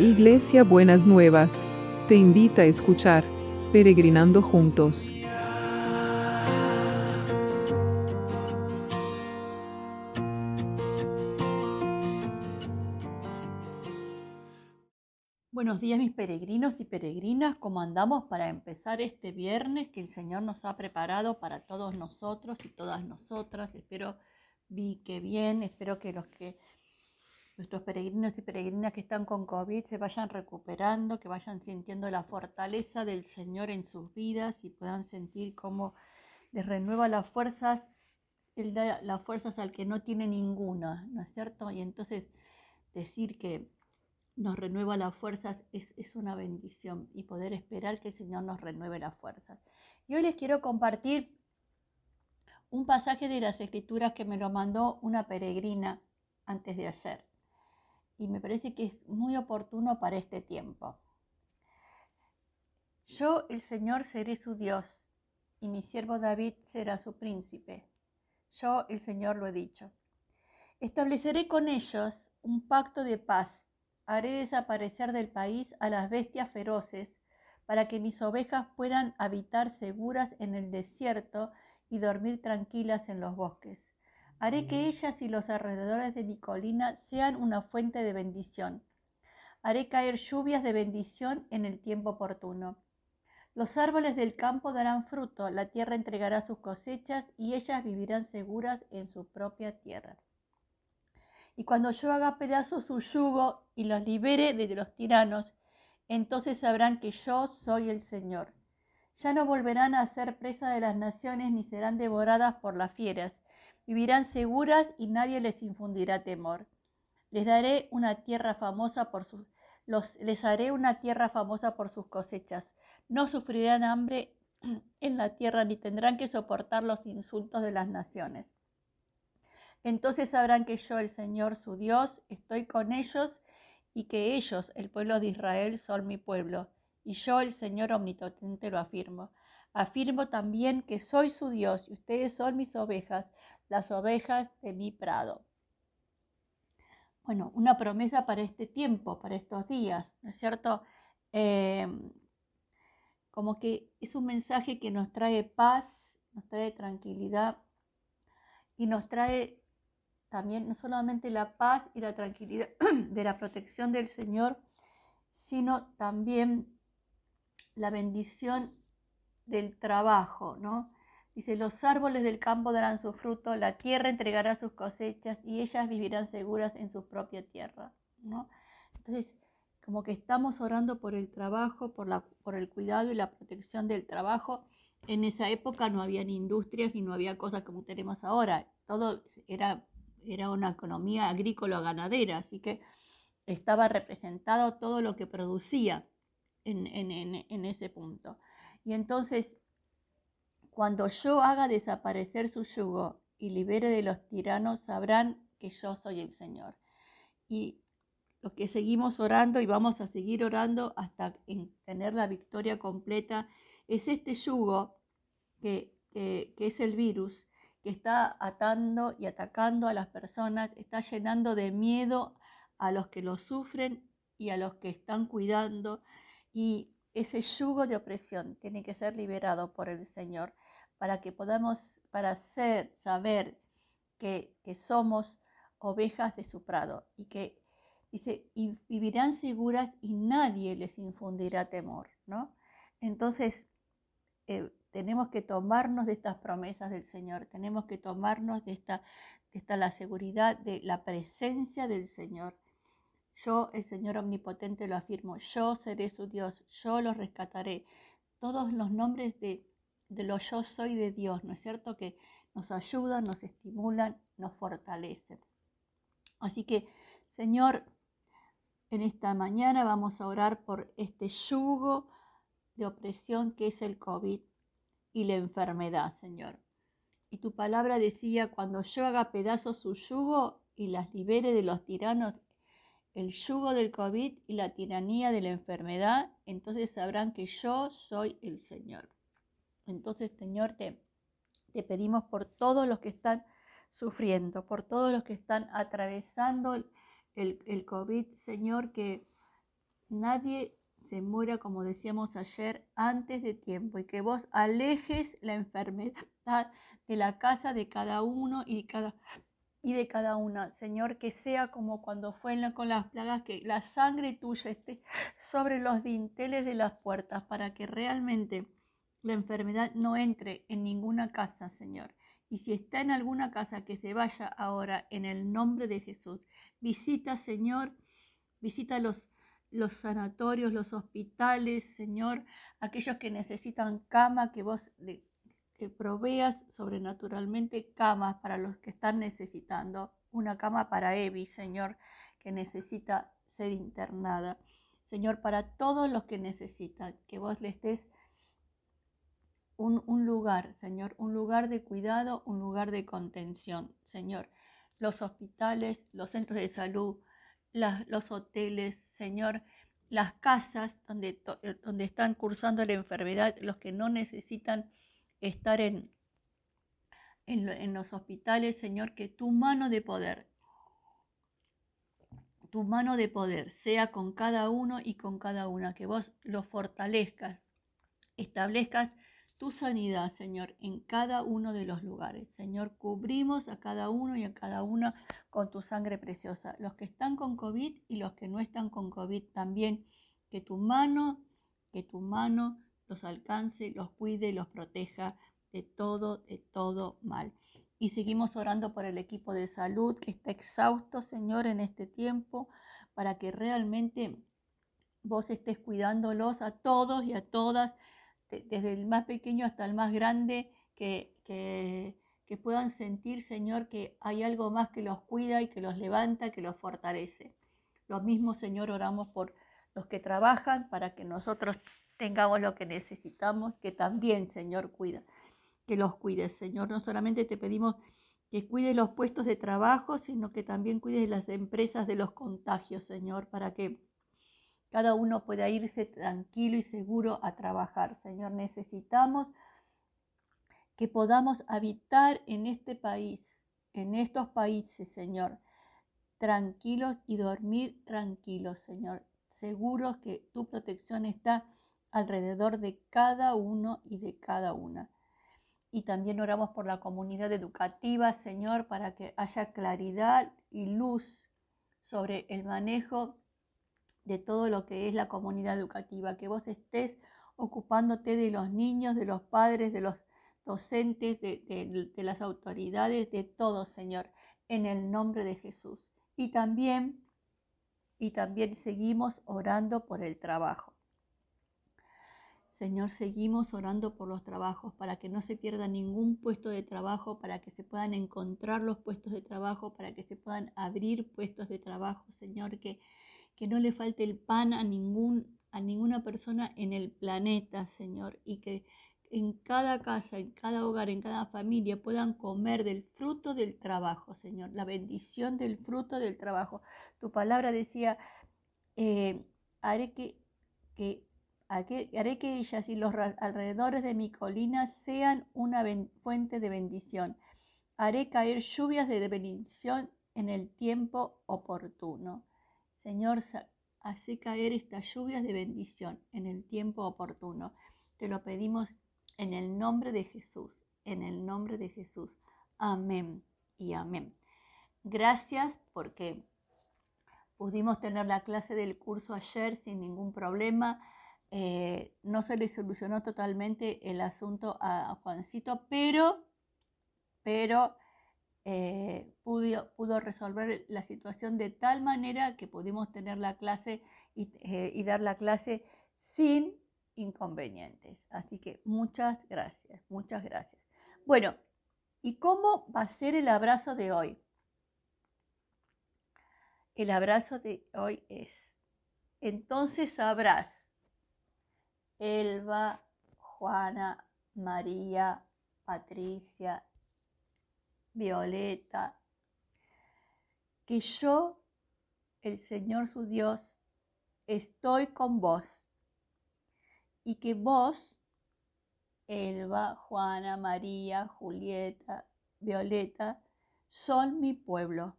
Iglesia Buenas Nuevas, te invita a escuchar Peregrinando Juntos. Buenos días mis peregrinos y peregrinas, ¿cómo andamos para empezar este viernes que el Señor nos ha preparado para todos nosotros y todas nosotras? Espero vi que bien, espero que los que nuestros peregrinos y peregrinas que están con COVID se vayan recuperando, que vayan sintiendo la fortaleza del Señor en sus vidas y puedan sentir cómo les renueva las fuerzas, Él da las fuerzas al que no tiene ninguna, ¿no es cierto? Y entonces decir que nos renueva las fuerzas es, es una bendición y poder esperar que el Señor nos renueve las fuerzas. Y hoy les quiero compartir un pasaje de las Escrituras que me lo mandó una peregrina antes de ayer y me parece que es muy oportuno para este tiempo. Yo, el Señor, seré su Dios, y mi siervo David será su príncipe. Yo, el Señor, lo he dicho. Estableceré con ellos un pacto de paz. Haré desaparecer del país a las bestias feroces, para que mis ovejas puedan habitar seguras en el desierto y dormir tranquilas en los bosques. Haré que ellas y los alrededores de mi colina sean una fuente de bendición. Haré caer lluvias de bendición en el tiempo oportuno. Los árboles del campo darán fruto, la tierra entregará sus cosechas y ellas vivirán seguras en su propia tierra. Y cuando yo haga pedazos su yugo y los libere de los tiranos, entonces sabrán que yo soy el Señor. Ya no volverán a ser presa de las naciones ni serán devoradas por las fieras Vivirán seguras y nadie les infundirá temor. Les daré una tierra famosa por sus les haré una tierra famosa por sus cosechas. No sufrirán hambre en la tierra ni tendrán que soportar los insultos de las naciones. Entonces sabrán que yo, el Señor su Dios, estoy con ellos y que ellos, el pueblo de Israel, son mi pueblo. Y yo, el Señor omnipotente, lo afirmo. Afirmo también que soy su Dios y ustedes son mis ovejas las ovejas de mi prado. Bueno, una promesa para este tiempo, para estos días, ¿no es cierto? Em, como que es un mensaje que nos trae paz, nos trae tranquilidad y nos trae también no solamente la paz y la tranquilidad de la protección del Señor, sino también la bendición del trabajo, ¿no? Dice, los árboles del campo darán su fruto, la tierra entregará sus cosechas y ellas vivirán seguras en su propia tierra. ¿no? Entonces, como que estamos orando por el trabajo, por, la, por el cuidado y la protección del trabajo. En esa época no había ni industrias y no había cosas como tenemos ahora. Todo era, era una economía agrícola ganadera, así que estaba representado todo lo que producía en, en, en ese punto. Y entonces cuando yo haga desaparecer su yugo y libere de los tiranos, sabrán que yo soy el Señor. Y los que seguimos orando y vamos a seguir orando hasta tener la victoria completa, es este yugo que, es el virus, que está atando y atacando a las personas, está llenando de miedo a los que lo sufren y a los que están cuidando. Y ese yugo de opresión tiene que ser liberado por el Señor para que podamos, para ser, saber que, somos ovejas de su prado y que dice, vivirán seguras y nadie les infundirá temor, ¿no? Entonces, eh, tenemos que tomarnos de estas promesas del Señor, tenemos que tomarnos de esta, de esta la seguridad de la presencia del Señor. Yo, el Señor omnipotente, lo afirmo, yo seré su Dios, yo los rescataré. Todos los nombres de de lo yo soy de Dios, ¿no es cierto? Que nos ayudan, nos estimulan, nos fortalecen. Así que, Señor, en esta mañana vamos a orar por este yugo de opresión que es el COVID y la enfermedad, Señor. Y tu palabra decía, cuando yo haga pedazos su yugo y las libere de los tiranos, el yugo del COVID y la tiranía de la enfermedad, entonces sabrán que yo soy el Señor. Entonces, Señor, te, te pedimos por todos los que están sufriendo, por todos los que están atravesando el, el, COVID, Señor, que, nadie se muera, como decíamos ayer, antes de tiempo y que vos alejes la enfermedad de la casa de cada uno y, cada, y de cada una. Señor, que sea como cuando fue con las plagas, que la sangre tuya esté sobre los dinteles de las puertas para que realmente la enfermedad no entre en ninguna casa, Señor. Y si está en alguna casa, que se vaya ahora en el nombre de Jesús. Visita, Señor, visita los los sanatorios, los hospitales, Señor, aquellos que necesitan cama, que vos que proveas sobrenaturalmente camas para los que están necesitando. Una cama para Evi, Señor, que necesita ser internada. Señor, para todos los que necesitan, que vos les des un, lugar, Señor, un lugar de cuidado, un lugar de contención, Señor. Los hospitales, los centros de salud, los hoteles, Señor, las casas donde, eh, donde están cursando la enfermedad, los que no necesitan estar en, en, los hospitales, Señor, que tu mano de poder, tu mano de poder sea con cada uno y con cada una, que vos lo fortalezcas, establezcas tu sanidad, Señor, en cada uno de los lugares. Señor, cubrimos a cada uno y a cada una con tu sangre preciosa. Los que están con COVID y los que no están con COVID también. Que tu mano, que tu mano los alcance, los cuide, los proteja de todo, de todo mal. Y seguimos orando por el equipo de salud que está exhausto, Señor, en este tiempo, para que realmente vos estés cuidándolos a todos y a todas desde el más pequeño hasta el más grande, que, que, puedan sentir, Señor, que hay algo más que los cuida y que los levanta, que los fortalece. Lo mismo, Señor, oramos por los que trabajan para que nosotros tengamos lo que necesitamos, que también, Señor, cuida, que los cuides, Señor. No solamente te pedimos que cuide los puestos de trabajo, sino que también cuides las empresas de los contagios, Señor, para que cada uno pueda irse tranquilo y seguro a trabajar. Señor, necesitamos que podamos habitar en este país, en estos países, Señor, tranquilos y dormir tranquilos, Señor, seguros que tu protección está alrededor de cada uno y de cada una. Y también oramos por la comunidad educativa, Señor, para que haya claridad y luz sobre el manejo de todo lo que es la comunidad educativa, que vos estés ocupándote de los niños, de los padres, de los docentes, de, las autoridades, de todo, Señor, en el nombre de Jesús. Y también, y también seguimos orando por el trabajo. Señor, seguimos orando por los trabajos para que no se pierda ningún puesto de trabajo, para que se puedan encontrar los puestos de trabajo, para que se puedan abrir puestos de trabajo, Señor, que que no le falte el pan a, ningún, a ninguna persona en el planeta, Señor, y que en cada casa, en cada hogar, en cada familia puedan comer del fruto del trabajo, Señor, la bendición del fruto del trabajo. Tu palabra decía, eh, haré que, que haré que ellas y los alrededores de mi colina sean una fuente de bendición. Haré caer lluvias de bendición en el tiempo oportuno. Señor, hace caer estas lluvias de bendición en el tiempo oportuno. Te lo pedimos en el nombre de Jesús, en el nombre de Jesús. Amén y amén. Gracias porque pudimos tener la clase del curso ayer sin ningún problema. Eh, no se le solucionó totalmente el asunto a Juancito, pero, pero eh, pudo, pudo, resolver la situación de tal manera que pudimos tener la clase eh, y, dar la clase sin inconvenientes. Así que muchas gracias, muchas gracias. Bueno, ¿y cómo va a ser el abrazo de hoy? El abrazo de hoy es, entonces sabrás, Elba, Juana, María, Patricia, Violeta, que yo, el Señor su Dios, estoy con vos. Y que vos, Elba, Juana, María, Julieta, Violeta, son mi pueblo.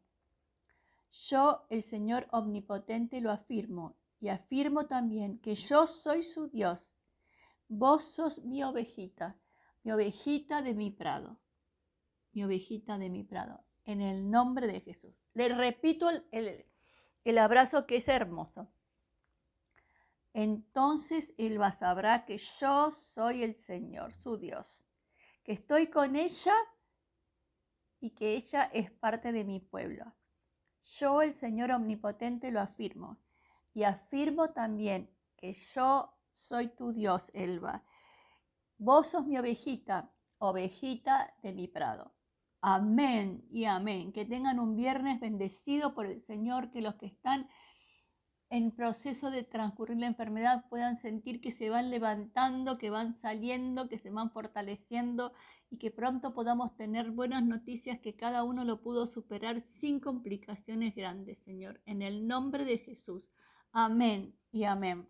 Yo, el Señor Omnipotente, lo afirmo y afirmo también que yo soy su Dios. Vos sos mi ovejita, mi ovejita de mi prado, mi ovejita de mi prado, en el nombre de Jesús. Le repito el, el, abrazo que es hermoso. Entonces él va a saber que yo soy el Señor, su Dios, que estoy con ella y que ella es parte de mi pueblo. Yo, el Señor Omnipotente, lo afirmo. Y afirmo también que yo soy tu Dios, Elba. Vos sos mi ovejita, ovejita de mi prado. Amén y amén. Que tengan un viernes bendecido por el Señor, que los que están en proceso de transcurrir la enfermedad puedan sentir que se van levantando, que van saliendo, que se van fortaleciendo y que pronto podamos tener buenas noticias que cada uno lo pudo superar sin complicaciones grandes, Señor. En el nombre de Jesús. Amén y amén.